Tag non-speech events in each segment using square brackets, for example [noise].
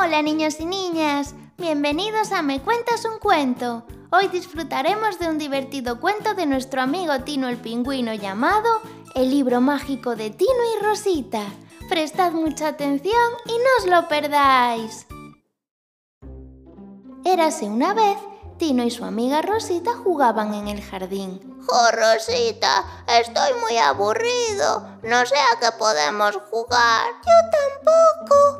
Hola niños y niñas, bienvenidos a Me Cuentas un Cuento. Hoy disfrutaremos de un divertido cuento de nuestro amigo Tino el Pingüino llamado El libro mágico de Tino y Rosita. Prestad mucha atención y no os lo perdáis. Érase una vez Tino y su amiga Rosita jugaban en el jardín. ¡Oh, Rosita! Estoy muy aburrido. No sé a qué podemos jugar. Yo tampoco.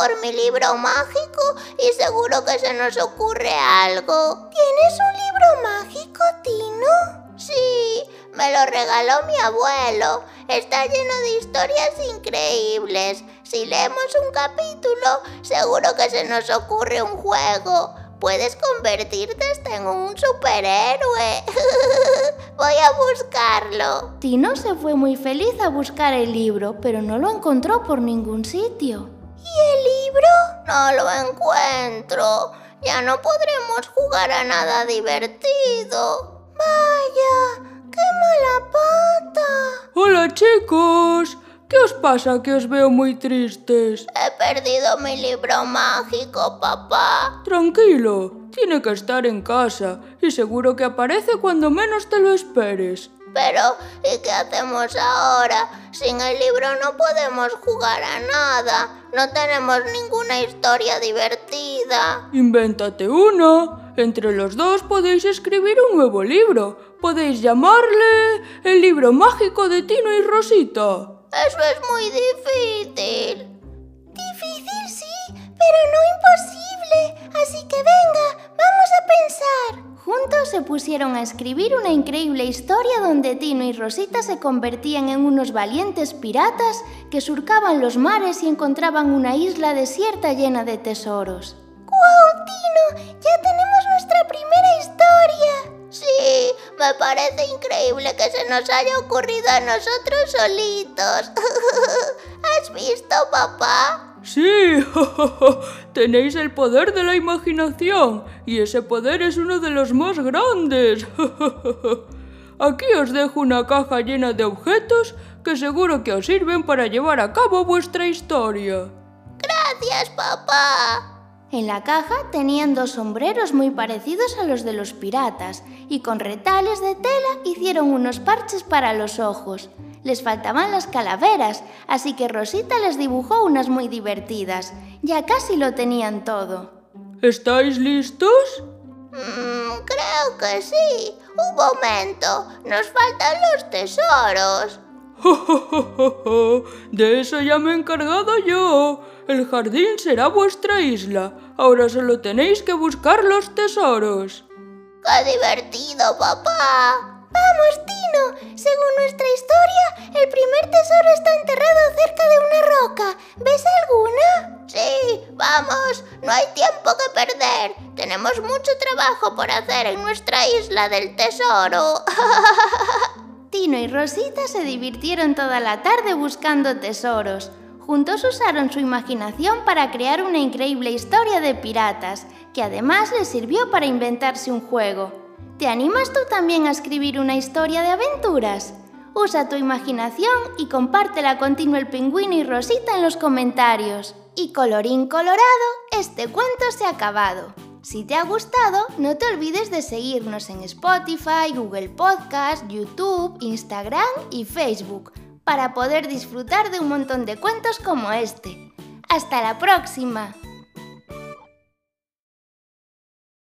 Por mi libro mágico y seguro que se nos ocurre algo. ¿Tienes un libro mágico, Tino? Sí, me lo regaló mi abuelo. Está lleno de historias increíbles. Si leemos un capítulo, seguro que se nos ocurre un juego. Puedes convertirte hasta en un superhéroe. [laughs] Voy a buscarlo. Tino se fue muy feliz a buscar el libro, pero no lo encontró por ningún sitio. ¿Y el libro? No lo encuentro. Ya no podremos jugar a nada divertido. Vaya, qué mala pata. Hola chicos, ¿qué os pasa que os veo muy tristes? He perdido mi libro mágico, papá. Tranquilo, tiene que estar en casa y seguro que aparece cuando menos te lo esperes. Pero, ¿y qué hacemos ahora? Sin el libro no podemos jugar a nada. No tenemos ninguna historia divertida. Invéntate una. Entre los dos podéis escribir un nuevo libro. Podéis llamarle El libro mágico de Tino y Rosita. Eso es muy difícil. Difícil se pusieron a escribir una increíble historia donde Tino y Rosita se convertían en unos valientes piratas que surcaban los mares y encontraban una isla desierta llena de tesoros. ¡Guau, Tino! ¡Ya tenemos nuestra primera historia! Sí, me parece increíble que se nos haya ocurrido a nosotros solitos. [laughs] ¿Has visto, papá? Sí, [laughs] tenéis el poder de la imaginación y ese poder es uno de los más grandes. [laughs] Aquí os dejo una caja llena de objetos que seguro que os sirven para llevar a cabo vuestra historia. Gracias, papá. En la caja tenían dos sombreros muy parecidos a los de los piratas y con retales de tela hicieron unos parches para los ojos. Les faltaban las calaveras, así que Rosita les dibujó unas muy divertidas. Ya casi lo tenían todo. ¿Estáis listos? Mm, creo que sí. Un momento, nos faltan los tesoros. De eso ya me he encargado yo. El jardín será vuestra isla. Ahora solo tenéis que buscar los tesoros. ¡Qué divertido, papá! Vamos, Tino. Según nuestra historia, el primer tesoro está enterrado cerca de una roca. ¿Ves alguna? Sí, vamos. No hay tiempo que perder. Tenemos mucho trabajo por hacer en nuestra isla del tesoro. [laughs] Tino y Rosita se divirtieron toda la tarde buscando tesoros. Juntos usaron su imaginación para crear una increíble historia de piratas, que además les sirvió para inventarse un juego. ¿Te animas tú también a escribir una historia de aventuras? Usa tu imaginación y compártela con Tino el Pingüino y Rosita en los comentarios. Y colorín colorado, este cuento se ha acabado. Si te ha gustado, no te olvides de seguirnos en Spotify, Google Podcast, YouTube, Instagram y Facebook para poder disfrutar de un montón de cuentos como este. ¡Hasta la próxima!